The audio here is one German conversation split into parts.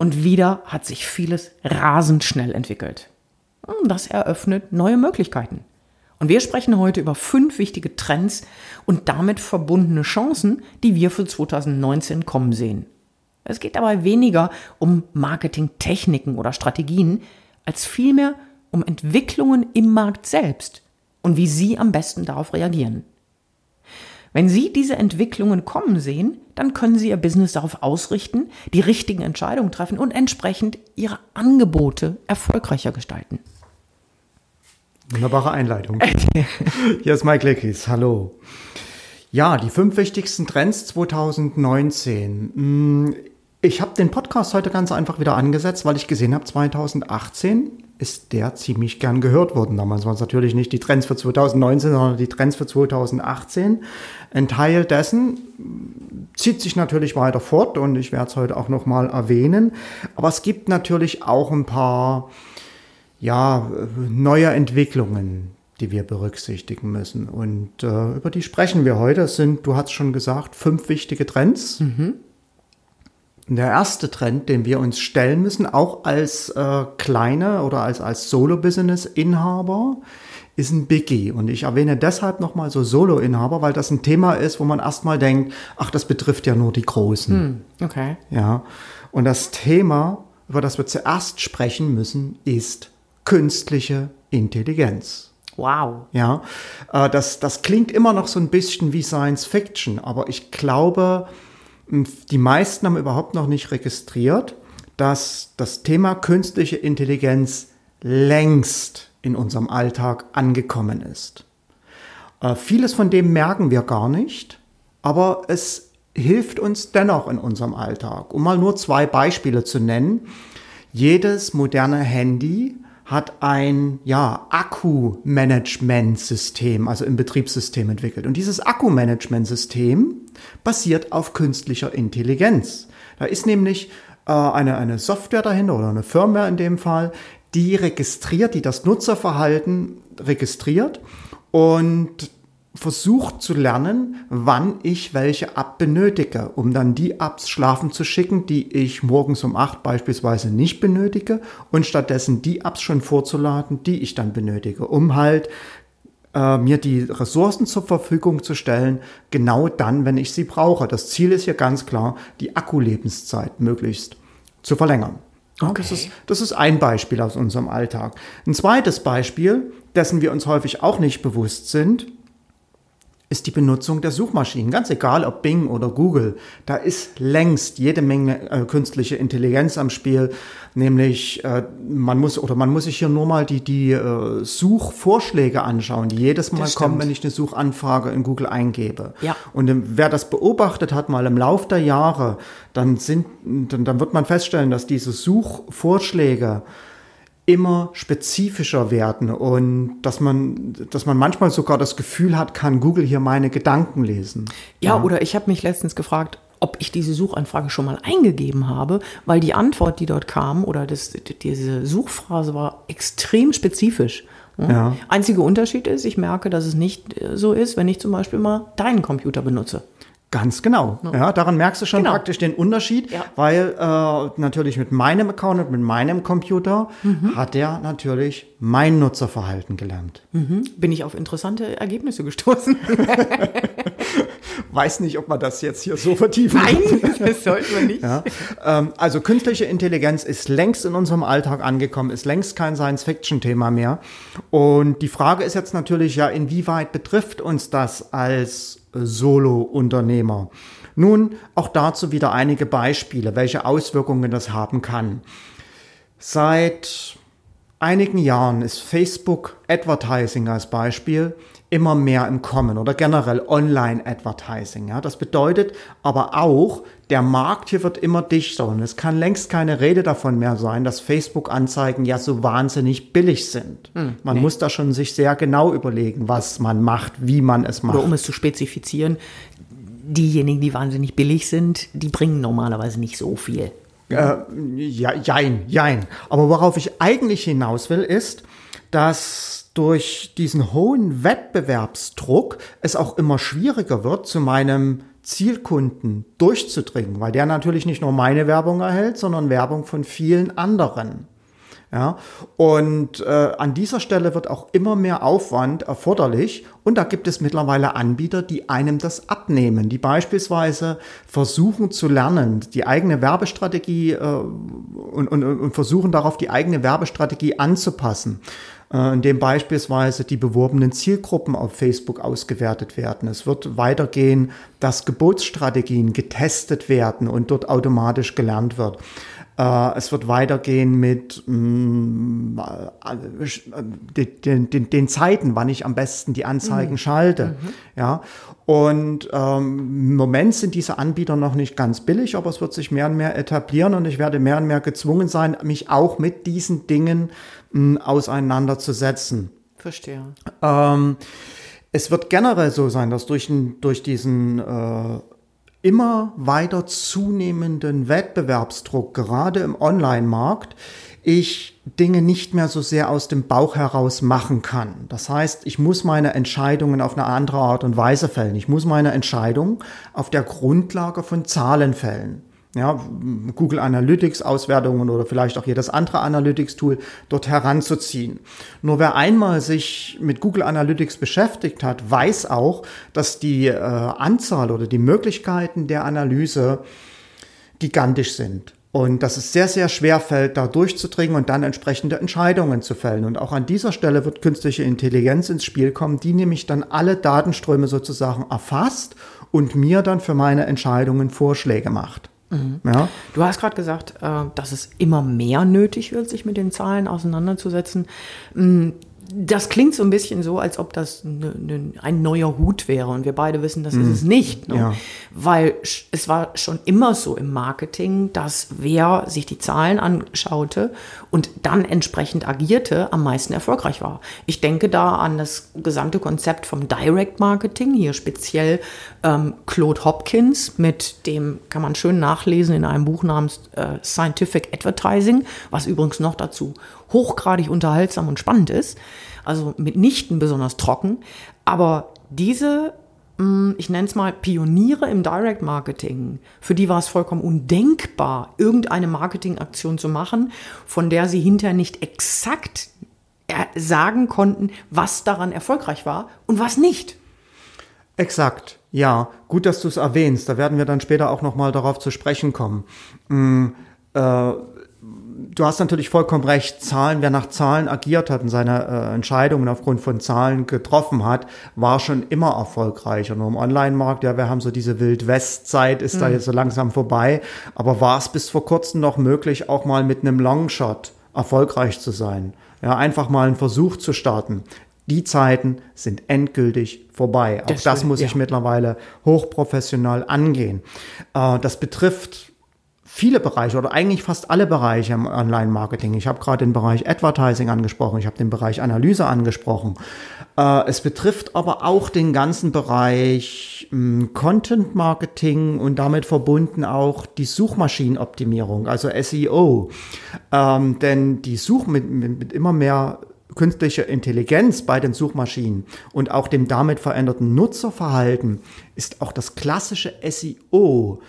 und wieder hat sich vieles rasend schnell entwickelt. Das eröffnet neue Möglichkeiten. Und wir sprechen heute über fünf wichtige Trends und damit verbundene Chancen, die wir für 2019 kommen sehen. Es geht dabei weniger um Marketingtechniken oder Strategien, als vielmehr um Entwicklungen im Markt selbst und wie Sie am besten darauf reagieren. Wenn Sie diese Entwicklungen kommen sehen, dann können Sie Ihr Business darauf ausrichten, die richtigen Entscheidungen treffen und entsprechend Ihre Angebote erfolgreicher gestalten. Wunderbare Einleitung. Hier ist Mike Leckis. Hallo. Ja, die fünf wichtigsten Trends 2019. Hm, ich habe den Podcast heute ganz einfach wieder angesetzt, weil ich gesehen habe, 2018 ist der ziemlich gern gehört worden. Damals waren es natürlich nicht die Trends für 2019, sondern die Trends für 2018. Ein Teil dessen zieht sich natürlich weiter fort und ich werde es heute auch nochmal erwähnen. Aber es gibt natürlich auch ein paar ja, neue Entwicklungen, die wir berücksichtigen müssen. Und äh, über die sprechen wir heute. Es sind, du hast schon gesagt, fünf wichtige Trends. Mhm. Der erste Trend, den wir uns stellen müssen, auch als äh, kleine oder als, als Solo-Business-Inhaber, ist ein Biggie. Und ich erwähne deshalb nochmal so Solo-Inhaber, weil das ein Thema ist, wo man erstmal denkt, ach, das betrifft ja nur die Großen. Hm, okay. Ja. Und das Thema, über das wir zuerst sprechen müssen, ist künstliche Intelligenz. Wow. Ja, äh, das, das klingt immer noch so ein bisschen wie Science Fiction, aber ich glaube, die meisten haben überhaupt noch nicht registriert, dass das Thema künstliche Intelligenz längst in unserem Alltag angekommen ist. Äh, vieles von dem merken wir gar nicht, aber es hilft uns dennoch in unserem Alltag. Um mal nur zwei Beispiele zu nennen. Jedes moderne Handy hat ein ja, Akku-Management-System, also im Betriebssystem entwickelt. Und dieses Akku-Management-System basiert auf künstlicher Intelligenz. Da ist nämlich äh, eine, eine Software dahinter oder eine Firmware in dem Fall, die registriert, die das Nutzerverhalten registriert und versucht zu lernen, wann ich welche App benötige, um dann die Apps schlafen zu schicken, die ich morgens um acht beispielsweise nicht benötige und stattdessen die Apps schon vorzuladen, die ich dann benötige, um halt äh, mir die Ressourcen zur Verfügung zu stellen, genau dann, wenn ich sie brauche. Das Ziel ist ja ganz klar, die Akkulebenszeit möglichst zu verlängern. Okay. Das, ist, das ist ein Beispiel aus unserem Alltag. Ein zweites Beispiel, dessen wir uns häufig auch nicht bewusst sind, ist die Benutzung der Suchmaschinen. Ganz egal, ob Bing oder Google. Da ist längst jede Menge äh, künstliche Intelligenz am Spiel. Nämlich, äh, man muss oder man muss sich hier nur mal die, die äh, Suchvorschläge anschauen, die jedes Mal kommen, wenn ich eine Suchanfrage in Google eingebe. Ja. Und äh, wer das beobachtet hat, mal im Lauf der Jahre, dann sind, dann, dann wird man feststellen, dass diese Suchvorschläge immer spezifischer werden und dass man, dass man manchmal sogar das Gefühl hat, kann Google hier meine Gedanken lesen. Ja, ja. oder ich habe mich letztens gefragt, ob ich diese Suchanfrage schon mal eingegeben habe, weil die Antwort, die dort kam, oder das, diese Suchphrase war extrem spezifisch. Ja. Einziger Unterschied ist, ich merke, dass es nicht so ist, wenn ich zum Beispiel mal deinen Computer benutze. Ganz genau. No. Ja, daran merkst du schon genau. praktisch den Unterschied, ja. weil äh, natürlich mit meinem Account und mit meinem Computer mhm. hat er natürlich mein Nutzerverhalten gelernt. Mhm. Bin ich auf interessante Ergebnisse gestoßen. Weiß nicht, ob man das jetzt hier so vertiefen Nein, das sollte man nicht. Ja, ähm, also künstliche Intelligenz ist längst in unserem Alltag angekommen, ist längst kein Science-Fiction-Thema mehr. Und die Frage ist jetzt natürlich ja, inwieweit betrifft uns das als Solo-Unternehmer. Nun, auch dazu wieder einige Beispiele, welche Auswirkungen das haben kann. Seit einigen Jahren ist Facebook Advertising als Beispiel immer mehr im Kommen oder generell Online-Advertising. Ja, das bedeutet aber auch, der Markt hier wird immer dichter und es kann längst keine Rede davon mehr sein, dass Facebook-Anzeigen ja so wahnsinnig billig sind. Hm, man nee. muss da schon sich sehr genau überlegen, was man macht, wie man es macht. Oder um es zu spezifizieren, diejenigen, die wahnsinnig billig sind, die bringen normalerweise nicht so viel. Äh, ja, jein, jein. Aber worauf ich eigentlich hinaus will, ist, dass durch diesen hohen Wettbewerbsdruck es auch immer schwieriger wird, zu meinem Zielkunden durchzudringen, weil der natürlich nicht nur meine Werbung erhält, sondern Werbung von vielen anderen. Ja, und äh, an dieser Stelle wird auch immer mehr Aufwand erforderlich und da gibt es mittlerweile Anbieter, die einem das abnehmen, die beispielsweise versuchen zu lernen, die eigene Werbestrategie äh, und, und, und versuchen darauf die eigene Werbestrategie anzupassen. Äh, in dem beispielsweise die beworbenen Zielgruppen auf Facebook ausgewertet werden. Es wird weitergehen, dass Gebotsstrategien getestet werden und dort automatisch gelernt wird. Äh, es wird weitergehen mit mm, äh, den, den, den, Zeiten, wann ich am besten die Anzeigen mhm. schalte. Mhm. Ja. Und ähm, im Moment sind diese Anbieter noch nicht ganz billig, aber es wird sich mehr und mehr etablieren und ich werde mehr und mehr gezwungen sein, mich auch mit diesen Dingen mh, auseinanderzusetzen. Verstehe. Ähm, es wird generell so sein, dass durch, durch diesen äh, immer weiter zunehmenden Wettbewerbsdruck, gerade im Online-Markt, ich Dinge nicht mehr so sehr aus dem Bauch heraus machen kann. Das heißt, ich muss meine Entscheidungen auf eine andere Art und Weise fällen. Ich muss meine Entscheidungen auf der Grundlage von Zahlen fällen ja, Google Analytics Auswertungen oder vielleicht auch jedes andere Analytics Tool dort heranzuziehen. Nur wer einmal sich mit Google Analytics beschäftigt hat, weiß auch, dass die äh, Anzahl oder die Möglichkeiten der Analyse gigantisch sind. Und dass es sehr, sehr schwer fällt, da durchzudringen und dann entsprechende Entscheidungen zu fällen. Und auch an dieser Stelle wird künstliche Intelligenz ins Spiel kommen, die nämlich dann alle Datenströme sozusagen erfasst und mir dann für meine Entscheidungen Vorschläge macht. Mhm. Ja? Du hast gerade gesagt, äh, dass es immer mehr nötig wird, sich mit den Zahlen auseinanderzusetzen. Das klingt so ein bisschen so, als ob das ne, ne, ein neuer Hut wäre. Und wir beide wissen, das mhm. ist es nicht. Ne? Ja. Weil es war schon immer so im Marketing, dass wer sich die Zahlen anschaute und dann entsprechend agierte, am meisten erfolgreich war. Ich denke da an das gesamte Konzept vom Direct Marketing, hier speziell ähm, Claude Hopkins, mit dem kann man schön nachlesen in einem Buch namens äh, Scientific Advertising, was übrigens noch dazu hochgradig unterhaltsam und spannend ist. Also mitnichten besonders trocken. Aber diese, mm, ich nenne es mal Pioniere im Direct Marketing, für die war es vollkommen undenkbar, irgendeine Marketingaktion zu machen, von der sie hinterher nicht exakt sagen konnten, was daran erfolgreich war und was nicht. Exakt, ja. Gut, dass du es erwähnst. Da werden wir dann später auch noch mal darauf zu sprechen kommen. Mm, äh, du hast natürlich vollkommen recht. Zahlen, wer nach Zahlen agiert hat und seine äh, Entscheidungen aufgrund von Zahlen getroffen hat, war schon immer erfolgreich. Und im Online-Markt, ja, wir haben so diese Wild-West-Zeit, ist mhm. da jetzt so langsam vorbei. Aber war es bis vor kurzem noch möglich, auch mal mit einem Longshot erfolgreich zu sein? Ja, einfach mal einen Versuch zu starten. Die Zeiten sind endgültig vorbei. Auch das, das muss ja. ich mittlerweile hochprofessional angehen. Äh, das betrifft viele Bereiche oder eigentlich fast alle Bereiche im Online-Marketing. Ich habe gerade den Bereich Advertising angesprochen, ich habe den Bereich Analyse angesprochen. Äh, es betrifft aber auch den ganzen Bereich hm, Content-Marketing und damit verbunden auch die Suchmaschinenoptimierung, also SEO. Ähm, denn die Such mit, mit immer mehr künstlicher Intelligenz bei den Suchmaschinen und auch dem damit veränderten Nutzerverhalten ist auch das klassische SEO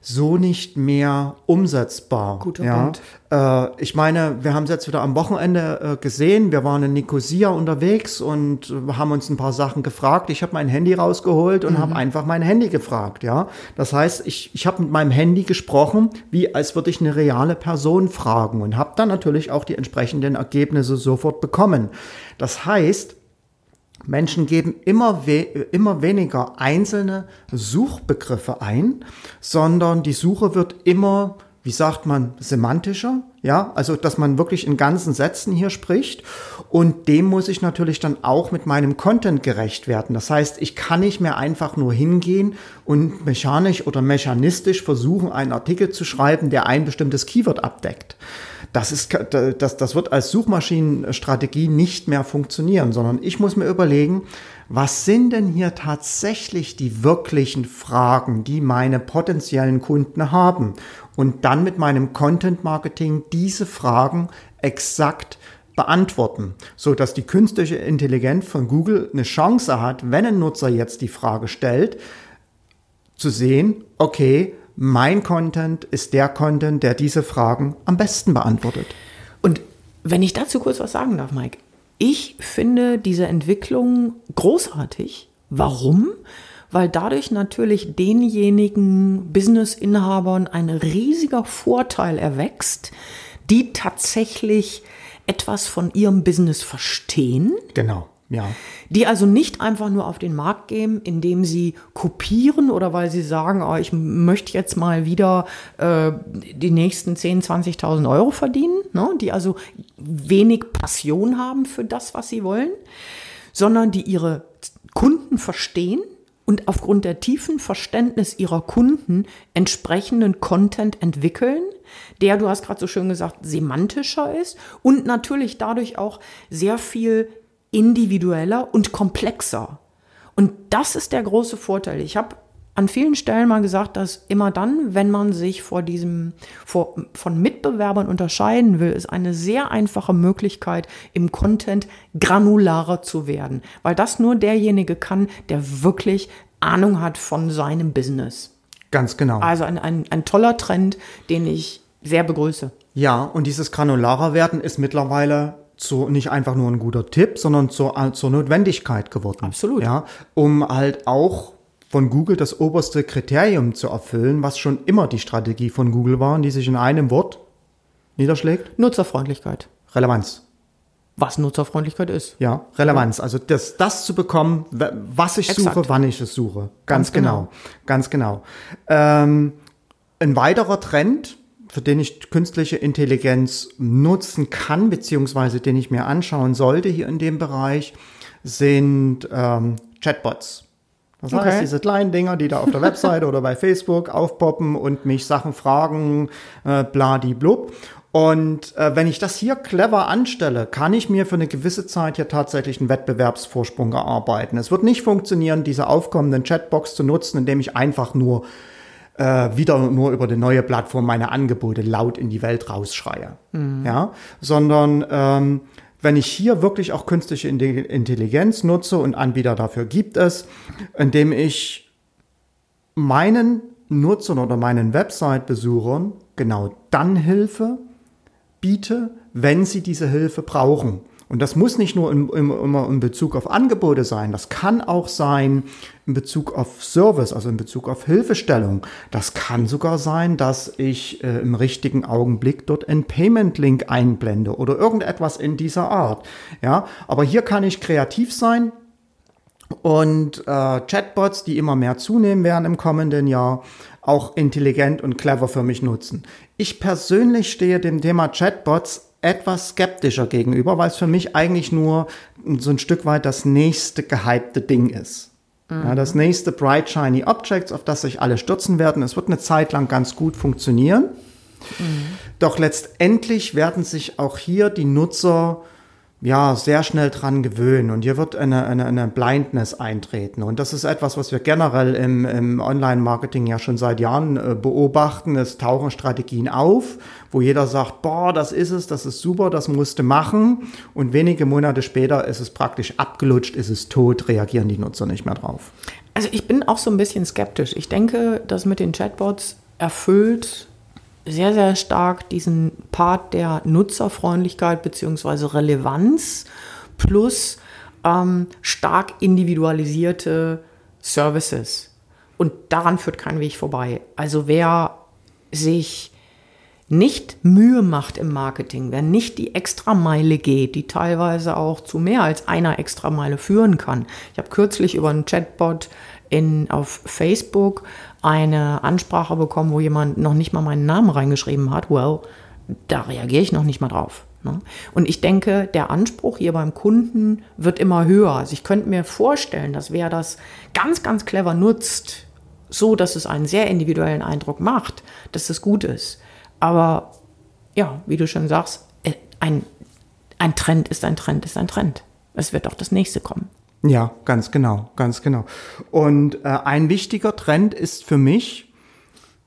so nicht mehr umsetzbar. Guter ja? Punkt. Äh, ich meine, wir haben es jetzt wieder am Wochenende äh, gesehen. Wir waren in Nicosia unterwegs und äh, haben uns ein paar Sachen gefragt. Ich habe mein Handy rausgeholt und mhm. habe einfach mein Handy gefragt. Ja, das heißt, ich, ich habe mit meinem Handy gesprochen, wie als würde ich eine reale Person fragen und habe dann natürlich auch die entsprechenden Ergebnisse sofort bekommen. Das heißt, Menschen geben immer, we immer weniger einzelne Suchbegriffe ein, sondern die Suche wird immer, wie sagt man, semantischer. Ja, also dass man wirklich in ganzen Sätzen hier spricht und dem muss ich natürlich dann auch mit meinem Content gerecht werden. Das heißt, ich kann nicht mehr einfach nur hingehen und mechanisch oder mechanistisch versuchen, einen Artikel zu schreiben, der ein bestimmtes Keyword abdeckt. Das, ist, das, das wird als Suchmaschinenstrategie nicht mehr funktionieren, sondern ich muss mir überlegen, was sind denn hier tatsächlich die wirklichen Fragen, die meine potenziellen Kunden haben? Und dann mit meinem Content Marketing diese Fragen exakt beantworten, so dass die künstliche Intelligenz von Google eine Chance hat, wenn ein Nutzer jetzt die Frage stellt, zu sehen, okay, mein Content ist der Content, der diese Fragen am besten beantwortet. Und wenn ich dazu kurz was sagen darf, Mike, ich finde diese Entwicklung großartig. Warum? Weil dadurch natürlich denjenigen Business-Inhabern ein riesiger Vorteil erwächst, die tatsächlich etwas von ihrem Business verstehen. Genau. Ja. Die also nicht einfach nur auf den Markt gehen, indem sie kopieren oder weil sie sagen, oh, ich möchte jetzt mal wieder äh, die nächsten 10.000, 20.000 Euro verdienen, ne? die also wenig Passion haben für das, was sie wollen, sondern die ihre Kunden verstehen und aufgrund der tiefen Verständnis ihrer Kunden entsprechenden Content entwickeln, der, du hast gerade so schön gesagt, semantischer ist und natürlich dadurch auch sehr viel individueller und komplexer. Und das ist der große Vorteil. Ich habe an vielen Stellen mal gesagt, dass immer dann, wenn man sich vor diesem, vor, von Mitbewerbern unterscheiden will, ist eine sehr einfache Möglichkeit, im Content granularer zu werden. Weil das nur derjenige kann, der wirklich Ahnung hat von seinem Business. Ganz genau. Also ein, ein, ein toller Trend, den ich sehr begrüße. Ja, und dieses granularer werden ist mittlerweile zu, nicht einfach nur ein guter Tipp, sondern zur, zur Notwendigkeit geworden. Absolut. Ja, um halt auch von Google das oberste Kriterium zu erfüllen, was schon immer die Strategie von Google war, die sich in einem Wort niederschlägt. Nutzerfreundlichkeit. Relevanz. Was Nutzerfreundlichkeit ist. Ja, Relevanz. Also das, das zu bekommen, was ich Exakt. suche, wann ich es suche. Ganz, Ganz genau. genau. Ganz genau. Ähm, ein weiterer Trend, für den ich künstliche Intelligenz nutzen kann, beziehungsweise den ich mir anschauen sollte hier in dem Bereich, sind ähm, Chatbots. Das okay. heißt, diese kleinen Dinger, die da auf der Webseite oder bei Facebook aufpoppen und mich Sachen fragen, äh, blub. Und äh, wenn ich das hier clever anstelle, kann ich mir für eine gewisse Zeit hier tatsächlich einen Wettbewerbsvorsprung erarbeiten. Es wird nicht funktionieren, diese aufkommenden Chatbox zu nutzen, indem ich einfach nur äh, wieder nur über die neue Plattform meine Angebote laut in die Welt rausschreie. Mhm. Ja, sondern ähm, wenn ich hier wirklich auch künstliche Intelligenz nutze und Anbieter dafür gibt es, indem ich meinen Nutzern oder meinen Website-Besuchern genau dann Hilfe biete, wenn sie diese Hilfe brauchen. Und das muss nicht nur in, in, immer in Bezug auf Angebote sein, das kann auch sein in Bezug auf Service, also in Bezug auf Hilfestellung. Das kann sogar sein, dass ich äh, im richtigen Augenblick dort einen Payment-Link einblende oder irgendetwas in dieser Art. Ja, aber hier kann ich kreativ sein, und äh, Chatbots, die immer mehr zunehmen werden im kommenden Jahr, auch intelligent und clever für mich nutzen. Ich persönlich stehe dem Thema Chatbots etwas skeptischer gegenüber, weil es für mich eigentlich nur so ein Stück weit das nächste gehypte Ding ist. Mhm. Ja, das nächste Bright Shiny Objects, auf das sich alle stürzen werden. Es wird eine Zeit lang ganz gut funktionieren. Mhm. Doch letztendlich werden sich auch hier die Nutzer ja, sehr schnell dran gewöhnen und hier wird eine, eine, eine Blindness eintreten. Und das ist etwas, was wir generell im, im Online-Marketing ja schon seit Jahren äh, beobachten. Es tauchen Strategien auf, wo jeder sagt, boah, das ist es, das ist super, das musste machen. Und wenige Monate später ist es praktisch abgelutscht, ist es tot, reagieren die Nutzer nicht mehr drauf. Also ich bin auch so ein bisschen skeptisch. Ich denke, dass mit den Chatbots erfüllt sehr, sehr stark diesen Part der Nutzerfreundlichkeit bzw. Relevanz plus ähm, stark individualisierte Services. Und daran führt kein Weg vorbei. Also wer sich nicht Mühe macht im Marketing, wer nicht die Extrameile geht, die teilweise auch zu mehr als einer Extrameile führen kann. Ich habe kürzlich über einen Chatbot in, auf Facebook eine Ansprache bekommen, wo jemand noch nicht mal meinen Namen reingeschrieben hat. Well, da reagiere ich noch nicht mal drauf. Ne? Und ich denke, der Anspruch hier beim Kunden wird immer höher. Also ich könnte mir vorstellen, dass wer das ganz, ganz clever nutzt, so dass es einen sehr individuellen Eindruck macht, dass das gut ist. Aber ja, wie du schon sagst, äh, ein, ein Trend ist ein Trend ist ein Trend. Es wird auch das nächste kommen. Ja, ganz genau, ganz genau. Und äh, ein wichtiger Trend ist für mich,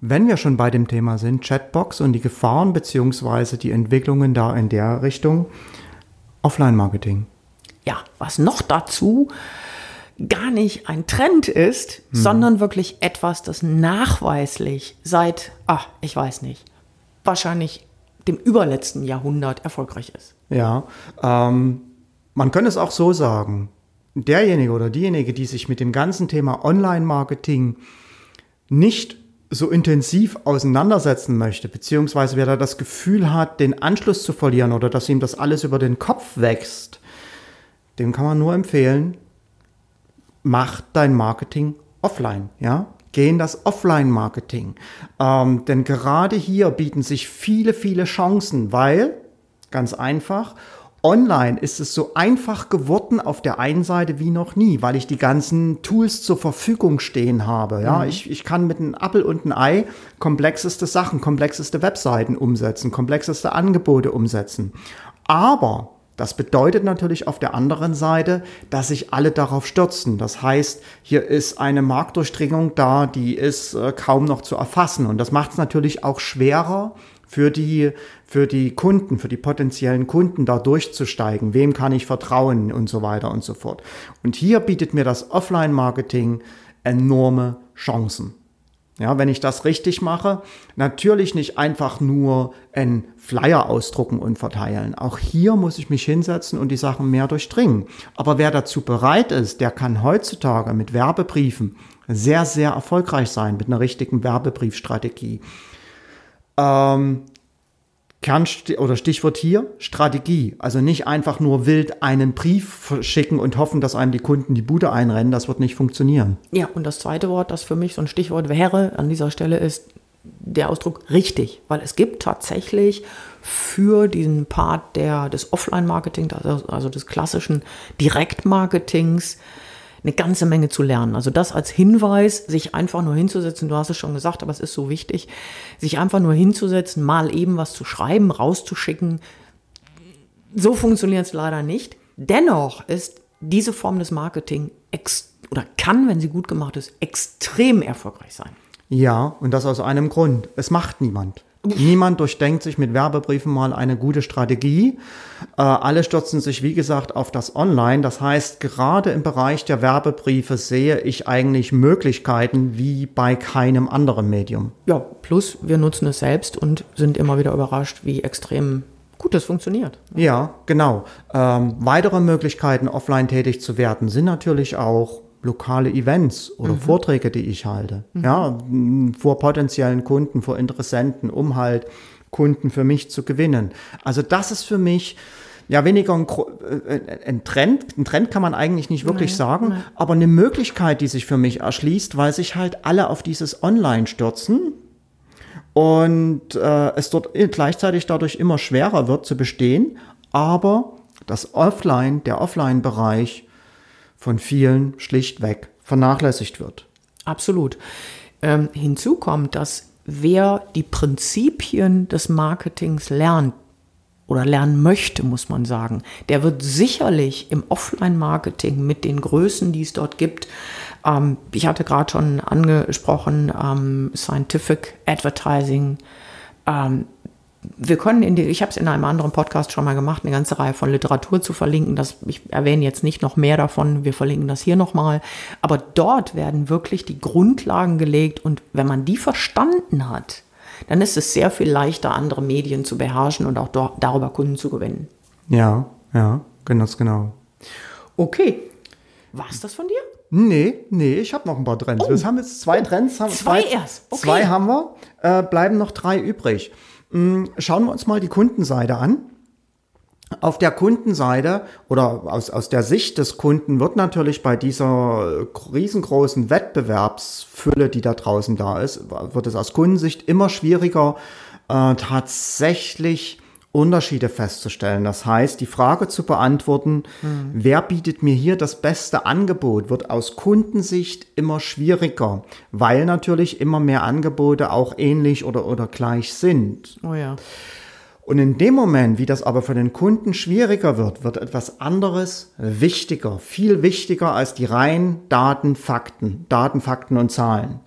wenn wir schon bei dem Thema sind, Chatbox und die Gefahren beziehungsweise die Entwicklungen da in der Richtung, Offline-Marketing. Ja, was noch dazu gar nicht ein Trend ist, hm. sondern wirklich etwas, das nachweislich seit, ach, ich weiß nicht, wahrscheinlich dem überletzten Jahrhundert erfolgreich ist. Ja, ähm, man könnte es auch so sagen. Derjenige oder diejenige, die sich mit dem ganzen Thema Online-Marketing nicht so intensiv auseinandersetzen möchte, beziehungsweise wer da das Gefühl hat, den Anschluss zu verlieren oder dass ihm das alles über den Kopf wächst, dem kann man nur empfehlen, mach dein Marketing offline, ja? Geh in das Offline-Marketing. Ähm, denn gerade hier bieten sich viele, viele Chancen, weil, ganz einfach, Online ist es so einfach geworden auf der einen Seite wie noch nie, weil ich die ganzen Tools zur Verfügung stehen habe. Ja, mhm. ich, ich kann mit einem Apple und einem Ei komplexeste Sachen, komplexeste Webseiten umsetzen, komplexeste Angebote umsetzen. Aber das bedeutet natürlich auf der anderen Seite, dass sich alle darauf stürzen. Das heißt, hier ist eine Marktdurchdringung da, die ist äh, kaum noch zu erfassen. Und das macht es natürlich auch schwerer, für die, für die Kunden, für die potenziellen Kunden da durchzusteigen. Wem kann ich vertrauen und so weiter und so fort. Und hier bietet mir das Offline-Marketing enorme Chancen. Ja, wenn ich das richtig mache, natürlich nicht einfach nur ein Flyer ausdrucken und verteilen. Auch hier muss ich mich hinsetzen und die Sachen mehr durchdringen. Aber wer dazu bereit ist, der kann heutzutage mit Werbebriefen sehr, sehr erfolgreich sein, mit einer richtigen Werbebriefstrategie. Ähm, Kern oder Stichwort hier Strategie. Also nicht einfach nur wild einen Brief schicken und hoffen, dass einem die Kunden die Bude einrennen. Das wird nicht funktionieren. Ja, und das zweite Wort, das für mich so ein Stichwort wäre an dieser Stelle, ist der Ausdruck richtig, weil es gibt tatsächlich für diesen Part der, des Offline-Marketing, also, also des klassischen Direktmarketings, eine ganze Menge zu lernen. Also das als Hinweis, sich einfach nur hinzusetzen, du hast es schon gesagt, aber es ist so wichtig, sich einfach nur hinzusetzen, mal eben was zu schreiben, rauszuschicken. So funktioniert es leider nicht. Dennoch ist diese Form des Marketing oder kann, wenn sie gut gemacht ist, extrem erfolgreich sein. Ja, und das aus einem Grund. Es macht niemand. Niemand durchdenkt sich mit Werbebriefen mal eine gute Strategie. Äh, alle stürzen sich, wie gesagt, auf das Online. Das heißt, gerade im Bereich der Werbebriefe sehe ich eigentlich Möglichkeiten wie bei keinem anderen Medium. Ja, plus wir nutzen es selbst und sind immer wieder überrascht, wie extrem gut es funktioniert. Ja, genau. Ähm, weitere Möglichkeiten, offline tätig zu werden, sind natürlich auch lokale Events oder mhm. Vorträge, die ich halte. Mhm. Ja, vor potenziellen Kunden, vor Interessenten, um halt Kunden für mich zu gewinnen. Also das ist für mich ja weniger ein, äh, ein Trend. Ein Trend kann man eigentlich nicht wirklich nein, sagen, nein. aber eine Möglichkeit, die sich für mich erschließt, weil sich halt alle auf dieses Online stürzen und äh, es dort gleichzeitig dadurch immer schwerer wird zu bestehen, aber das Offline, der Offline-Bereich von vielen schlichtweg vernachlässigt wird. Absolut. Ähm, hinzu kommt, dass wer die Prinzipien des Marketings lernt oder lernen möchte, muss man sagen, der wird sicherlich im Offline-Marketing mit den Größen, die es dort gibt, ähm, ich hatte gerade schon angesprochen, ähm, Scientific Advertising, ähm, wir können in die, ich habe es in einem anderen Podcast schon mal gemacht, eine ganze Reihe von Literatur zu verlinken. Das, ich erwähne jetzt nicht noch mehr davon, wir verlinken das hier nochmal. Aber dort werden wirklich die Grundlagen gelegt und wenn man die verstanden hat, dann ist es sehr viel leichter, andere Medien zu beherrschen und auch darüber Kunden zu gewinnen. Ja, ja, ganz genau. Okay. War es das von dir? Nee, nee, ich habe noch ein paar Trends. Oh. Wir haben jetzt zwei Trends. Haben, zwei, zwei erst. Okay. Zwei haben wir, äh, bleiben noch drei übrig. Mm, schauen wir uns mal die Kundenseite an. Auf der Kundenseite oder aus, aus der Sicht des Kunden wird natürlich bei dieser riesengroßen Wettbewerbsfülle, die da draußen da ist, wird es aus Kundensicht immer schwieriger, äh, tatsächlich Unterschiede festzustellen. Das heißt, die Frage zu beantworten, mhm. wer bietet mir hier das beste Angebot, wird aus Kundensicht immer schwieriger, weil natürlich immer mehr Angebote auch ähnlich oder, oder gleich sind. Oh ja. Und in dem Moment, wie das aber für den Kunden schwieriger wird, wird etwas anderes wichtiger, viel wichtiger als die reinen Daten, Fakten, Daten, Fakten und Zahlen.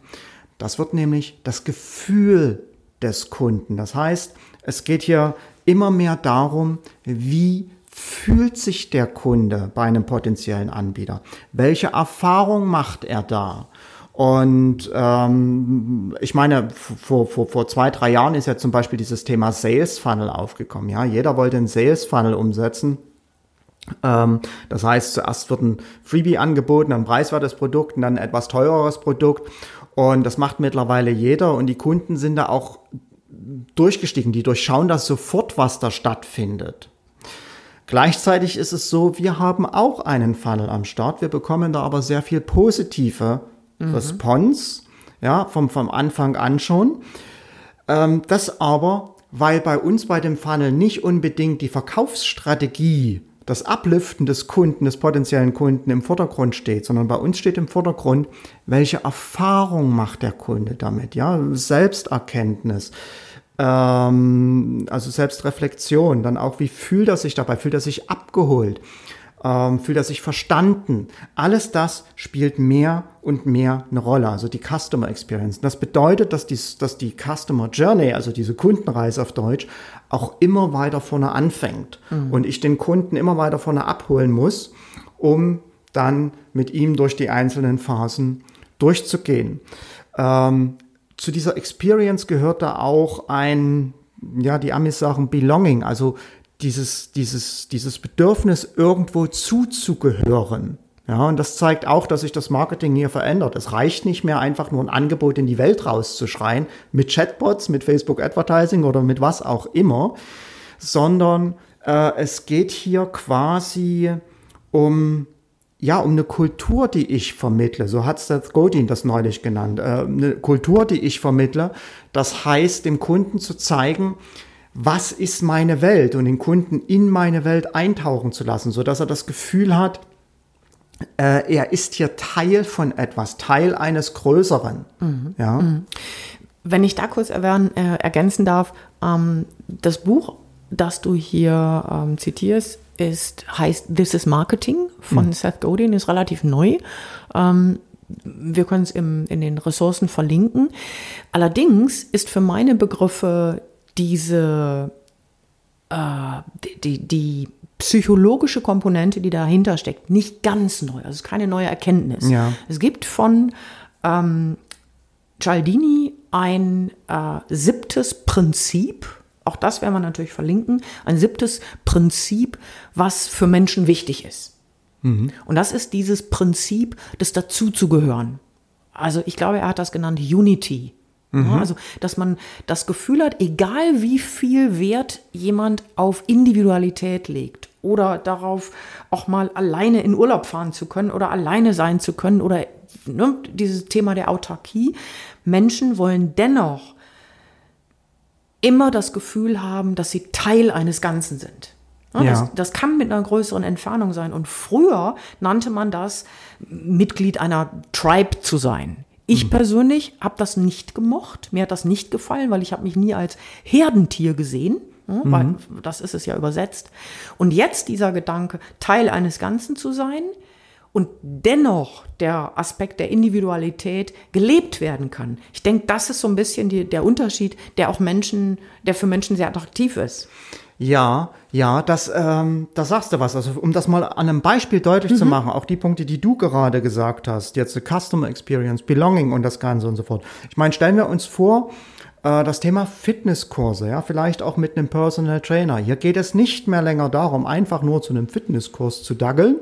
Das wird nämlich das Gefühl des Kunden. Das heißt, es geht hier immer mehr darum, wie fühlt sich der Kunde bei einem potenziellen Anbieter? Welche Erfahrung macht er da? Und ähm, ich meine, vor, vor, vor zwei, drei Jahren ist ja zum Beispiel dieses Thema Sales Funnel aufgekommen. Ja, jeder wollte einen Sales Funnel umsetzen. Ähm, das heißt, zuerst wird ein Freebie angeboten, ein preiswertes Produkt und dann ein etwas teureres Produkt. Und das macht mittlerweile jeder und die Kunden sind da auch durchgestiegen. Die durchschauen das sofort, was da stattfindet. Gleichzeitig ist es so, wir haben auch einen Funnel am Start. Wir bekommen da aber sehr viel positive mhm. Response, ja, vom, vom Anfang an schon. Ähm, das aber, weil bei uns bei dem Funnel nicht unbedingt die Verkaufsstrategie, das Ablüften des Kunden, des potenziellen Kunden im Vordergrund steht, sondern bei uns steht im Vordergrund, welche Erfahrung macht der Kunde damit, ja, Selbsterkenntnis, ähm, also Selbstreflexion, dann auch, wie fühlt er sich dabei, fühlt er sich abgeholt, ähm, fühlt er sich verstanden. Alles das spielt mehr und mehr eine Rolle, also die Customer Experience. Das bedeutet, dass die, dass die Customer Journey, also diese Kundenreise auf Deutsch, auch immer weiter vorne anfängt mhm. und ich den Kunden immer weiter vorne abholen muss, um dann mit ihm durch die einzelnen Phasen durchzugehen. Ähm, zu dieser Experience gehört da auch ein, ja, die Amis sagen Belonging, also dieses, dieses, dieses Bedürfnis, irgendwo zuzugehören. Ja, und das zeigt auch, dass sich das Marketing hier verändert. Es reicht nicht mehr einfach nur ein Angebot in die Welt rauszuschreien mit Chatbots, mit Facebook Advertising oder mit was auch immer, sondern äh, es geht hier quasi um ja, um eine Kultur, die ich vermittle. So hat Seth Godin das neulich genannt. Äh, eine Kultur, die ich vermittle. Das heißt, dem Kunden zu zeigen, was ist meine Welt und den Kunden in meine Welt eintauchen zu lassen, so dass er das Gefühl hat, äh, er ist hier Teil von etwas, Teil eines Größeren. Mhm. Ja. Mhm. Wenn ich da kurz erwähnen, äh, ergänzen darf, ähm, das Buch, das du hier ähm, zitierst, ist, heißt This is Marketing von mhm. Seth Godin, ist relativ neu. Ähm, wir können es in den Ressourcen verlinken. Allerdings ist für meine Begriffe diese, äh, die, die psychologische Komponente, die dahinter steckt, nicht ganz neu. Also es ist keine neue Erkenntnis. Ja. Es gibt von ähm, Cialdini ein äh, siebtes Prinzip, auch das werden wir natürlich verlinken, ein siebtes Prinzip, was für Menschen wichtig ist. Mhm. Und das ist dieses Prinzip des Dazuzugehören. Also ich glaube, er hat das genannt Unity. Mhm. also, dass man das Gefühl hat, egal wie viel Wert jemand auf Individualität legt oder darauf auch mal alleine in Urlaub fahren zu können oder alleine sein zu können oder ne, dieses Thema der Autarkie. Menschen wollen dennoch immer das Gefühl haben, dass sie Teil eines Ganzen sind. Ja, das, das, kann mit einer größeren Entfernung sein. Und früher nannte man das, Mitglied einer Tribe zu sein. Ich mhm. persönlich habe das nicht gemocht. Mir hat das nicht gefallen, weil ich habe mich nie als Herdentier gesehen. Ja, mhm. Weil das ist es ja übersetzt. Und jetzt dieser Gedanke, Teil eines Ganzen zu sein und dennoch der Aspekt der Individualität gelebt werden kann. Ich denke, das ist so ein bisschen die, der Unterschied, der auch Menschen, der für Menschen sehr attraktiv ist. Ja, ja, das, ähm, da sagst du was. Also um das mal an einem Beispiel deutlich mhm. zu machen, auch die Punkte, die du gerade gesagt hast, jetzt Customer Experience, Belonging und das Ganze und so fort. Ich meine, stellen wir uns vor, äh, das Thema Fitnesskurse, ja, vielleicht auch mit einem Personal Trainer. Hier geht es nicht mehr länger darum, einfach nur zu einem Fitnesskurs zu daggeln,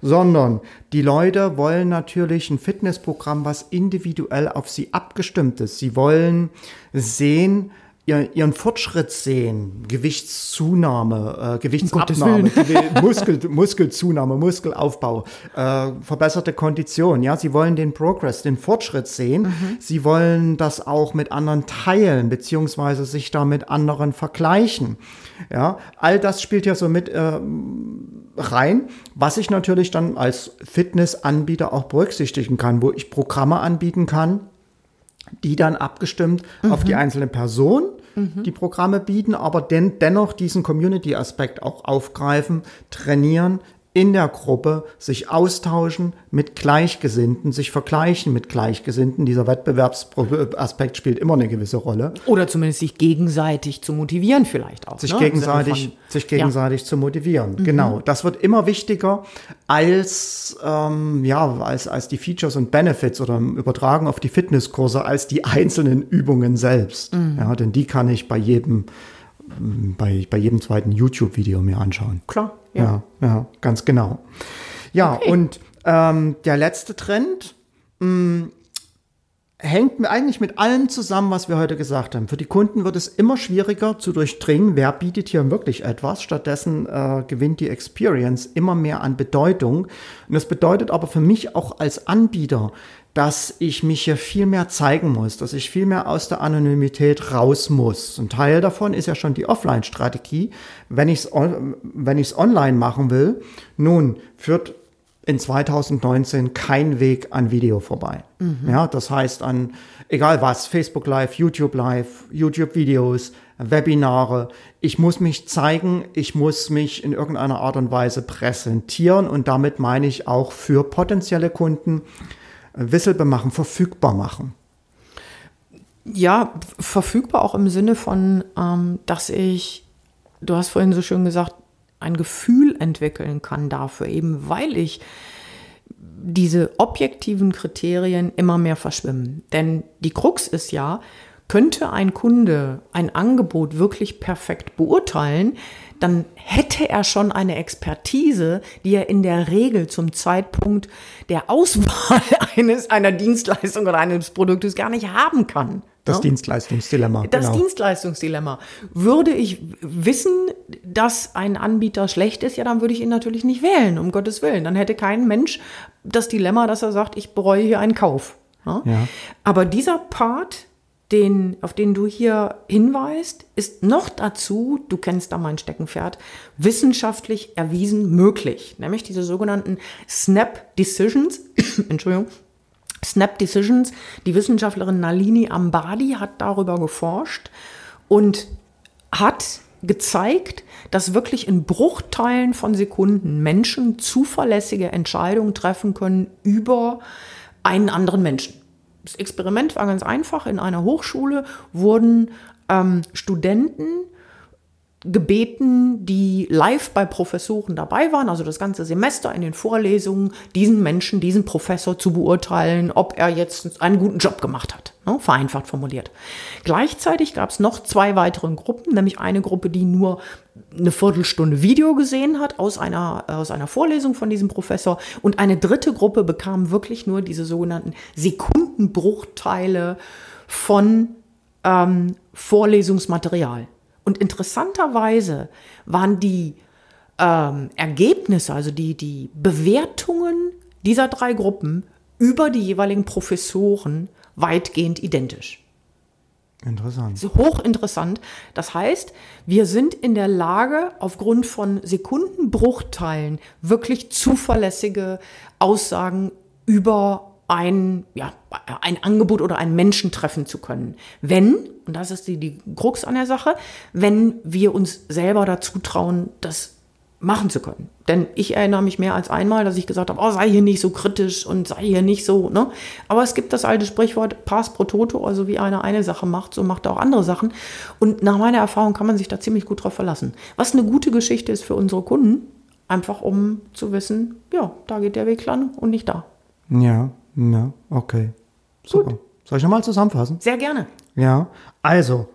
sondern die Leute wollen natürlich ein Fitnessprogramm, was individuell auf sie abgestimmt ist. Sie wollen sehen, ihren Fortschritt sehen, Gewichtszunahme, äh, Gewichtsabnahme, Gewi- Muskel, Muskelzunahme, Muskelaufbau, äh, verbesserte Kondition. Ja, sie wollen den Progress, den Fortschritt sehen. Sie wollen das auch mit anderen teilen, beziehungsweise sich da mit anderen vergleichen. Ja, all das spielt ja so mit äh, rein, was ich natürlich dann als Fitnessanbieter auch berücksichtigen kann, wo ich Programme anbieten kann, die dann abgestimmt auf die einzelne Person die Programme bieten, aber den, dennoch diesen Community-Aspekt auch aufgreifen, trainieren, in der Gruppe sich austauschen mit Gleichgesinnten, sich vergleichen mit Gleichgesinnten. Dieser Wettbewerbsaspekt spielt immer eine gewisse Rolle. Oder zumindest sich gegenseitig zu motivieren vielleicht auch. Sich ne? Gegenseitig, von- sich gegenseitig zu motivieren. Mhm. Genau. Das wird immer wichtiger als, ähm, ja, als, als die Features und Benefits oder im Übertragen auf die Fitnesskurse als die einzelnen Übungen selbst. Mhm. Ja, denn die kann ich bei jedem, bei, bei jedem zweiten YouTube-Video mir anschauen. Klar, ja. Ja, ja, ganz genau. Ja, Okay. und ähm, der letzte Trend mh, hängt mir eigentlich mit allem zusammen, was wir heute gesagt haben. Für die Kunden wird es immer schwieriger zu durchdringen, wer bietet hier wirklich etwas. Stattdessen äh, gewinnt die Experience immer mehr an Bedeutung. Und das bedeutet aber für mich auch als Anbieter, dass ich mich hier viel mehr zeigen muss, dass ich viel mehr aus der Anonymität raus muss. Ein Teil davon ist ja schon die Offline-Strategie. Wenn ich es wenn ich's online machen will, nun führt in 2019 kein Weg an Video vorbei. Ja, das heißt an egal was, Facebook Live, YouTube Live, YouTube Videos, Webinare. Ich muss mich zeigen, ich muss mich in irgendeiner Art und Weise präsentieren und damit meine ich auch für potenzielle Kunden wisselbar machen, verfügbar machen. Ja, verfügbar auch im Sinne von, ähm, dass ich, du hast vorhin so schön gesagt, ein Gefühl entwickeln kann dafür, eben weil ich diese objektiven Kriterien immer mehr verschwimmen. Denn die Krux ist ja, könnte ein Kunde ein Angebot wirklich perfekt beurteilen, dann hätte er schon eine Expertise, die er in der Regel zum Zeitpunkt der Auswahl eines, einer Dienstleistung oder eines Produktes gar nicht haben kann. Das Ja? Dienstleistungsdilemma. Das genau. Dienstleistungsdilemma. Würde ich wissen, dass ein Anbieter schlecht ist, ja, dann würde ich ihn natürlich nicht wählen, um Gottes Willen. Dann hätte kein Mensch das Dilemma, dass er sagt, ich bereue hier einen Kauf. Ja? Ja. Aber dieser Part, den, auf den du hier hinweist, ist noch dazu, du kennst da mein Steckenpferd, wissenschaftlich erwiesen möglich. Nämlich diese sogenannten Snap Decisions, Entschuldigung, Snap Decisions. Die Wissenschaftlerin Nalini Ambadi hat darüber geforscht und hat gezeigt, dass wirklich in Bruchteilen von Sekunden Menschen zuverlässige Entscheidungen treffen können über einen anderen Menschen. Das Experiment war ganz einfach. In einer Hochschule wurden ähm, Studenten gebeten, die live bei Professoren dabei waren, also das ganze Semester in den Vorlesungen, diesen Menschen, diesen Professor zu beurteilen, ob er jetzt einen guten Job gemacht hat. Ne? Vereinfacht formuliert. Gleichzeitig gab es noch zwei weitere Gruppen, nämlich eine Gruppe, die nur eine Viertelstunde Video gesehen hat aus einer, aus einer Vorlesung von diesem Professor und eine dritte Gruppe bekam wirklich nur diese sogenannten Sekundenbruchteile von ähm, Vorlesungsmaterial. Und interessanterweise waren die ähm, Ergebnisse, also die, die Bewertungen dieser drei Gruppen über die jeweiligen Professoren weitgehend identisch. Interessant. Hochinteressant. Das heißt, wir sind in der Lage, aufgrund von Sekundenbruchteilen wirklich zuverlässige Aussagen über ein, ja, ein Angebot oder einen Menschen treffen zu können. Wenn, und das ist die, die Krux an der Sache, wenn wir uns selber dazu trauen, das machen zu können. Denn ich erinnere mich mehr als einmal, dass ich gesagt habe, oh, sei hier nicht so kritisch und sei hier nicht so, ne? Aber es gibt das alte Sprichwort, Pass pro Toto, also wie einer eine Sache macht, so macht er auch andere Sachen. Und nach meiner Erfahrung kann man sich da ziemlich gut drauf verlassen. Was eine gute Geschichte ist für unsere Kunden, einfach um zu wissen, ja, da geht der Weg lang und nicht da. Ja, ja, okay. Super. Soll ich nochmal zusammenfassen? Sehr gerne. Ja, also,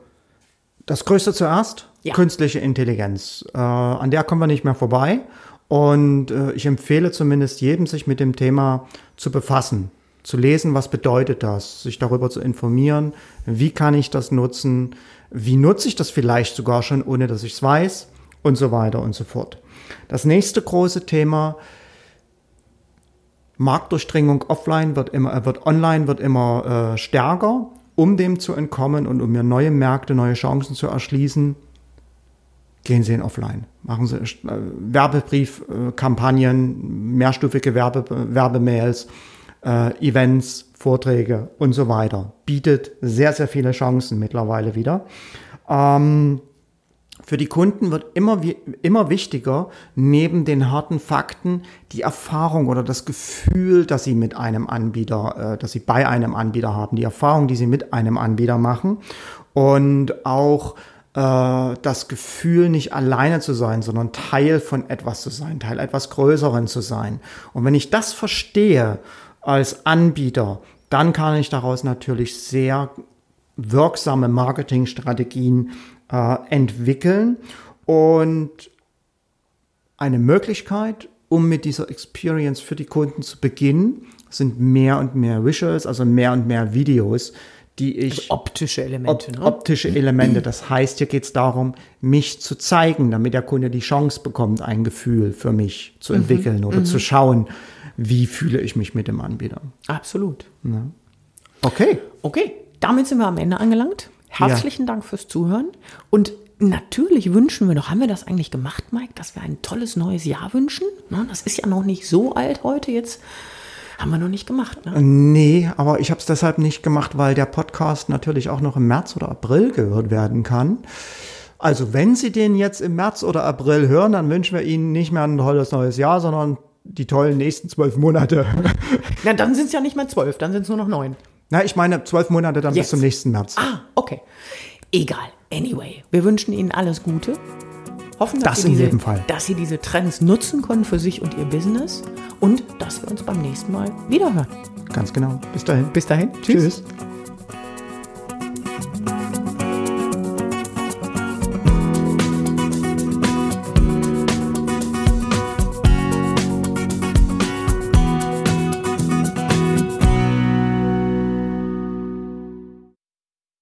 das Größte zuerst, Ja. künstliche Intelligenz. Äh, an der kommen wir nicht mehr vorbei. Und äh, ich empfehle zumindest jedem, sich mit dem Thema zu befassen. zu lesen, was bedeutet das, sich darüber zu informieren, wie kann ich das nutzen, wie nutze ich das vielleicht sogar schon, ohne dass ich es weiß und so weiter und so fort. Das nächste große Thema, Marktdurchdringung offline wird immer, wird online wird immer äh, stärker. Um dem zu entkommen und um mir neue Märkte, neue Chancen zu erschließen, gehen Sie in Offline. Machen Sie äh, Werbebriefkampagnen, mehrstufige Werbe, Werbemails, äh, Events, Vorträge und so weiter. Bietet sehr, sehr viele Chancen mittlerweile wieder. Ähm, für die Kunden wird immer, immer wichtiger, neben den harten Fakten, die Erfahrung oder das Gefühl, dass sie mit einem Anbieter, äh, dass sie bei einem Anbieter haben, die Erfahrung, die sie mit einem Anbieter machen und auch äh, das Gefühl, nicht alleine zu sein, sondern Teil von etwas zu sein, Teil etwas Größeren zu sein. Und wenn ich das verstehe als Anbieter, dann kann ich daraus natürlich sehr wirksame Marketingstrategien äh, entwickeln und eine Möglichkeit, um mit dieser Experience für die Kunden zu beginnen, sind mehr und mehr Visuals, also mehr und mehr Videos, die ich. Also optische Elemente. Op ne? Optische Elemente. Das heißt, hier geht es darum, mich zu zeigen, damit der Kunde die Chance bekommt, ein Gefühl für mich zu mhm. entwickeln mhm. oder mhm. zu schauen, wie fühle ich mich mit dem Anbieter. Absolut. Ja. Okay. Okay, damit sind wir am Ende angelangt. Herzlichen ja. Dank fürs Zuhören. Und natürlich wünschen wir noch, haben wir das eigentlich gemacht, Mike, dass wir ein tolles neues Jahr wünschen? Das ist ja noch nicht so alt heute jetzt. Haben wir noch nicht gemacht, ne? Nee, aber ich habe es deshalb nicht gemacht, weil der Podcast natürlich auch noch im März oder April gehört werden kann. Also wenn Sie den jetzt im März oder April hören, dann wünschen wir Ihnen nicht mehr ein tolles neues Jahr, sondern die tollen nächsten zwölf Monate. Na, dann sind es ja nicht mehr zwölf, dann sind es nur noch neun. Na, ich meine zwölf Monate dann Jetzt. bis zum nächsten März. Ah, okay. Egal. Anyway, wir wünschen Ihnen alles Gute. Hoffen, dass, das Sie diese, Fall. dass Sie diese Trends nutzen können für sich und Ihr Business und dass wir uns beim nächsten Mal wiederhören. Ganz genau. Bis dahin. Bis dahin. Tschüss. Tschüss.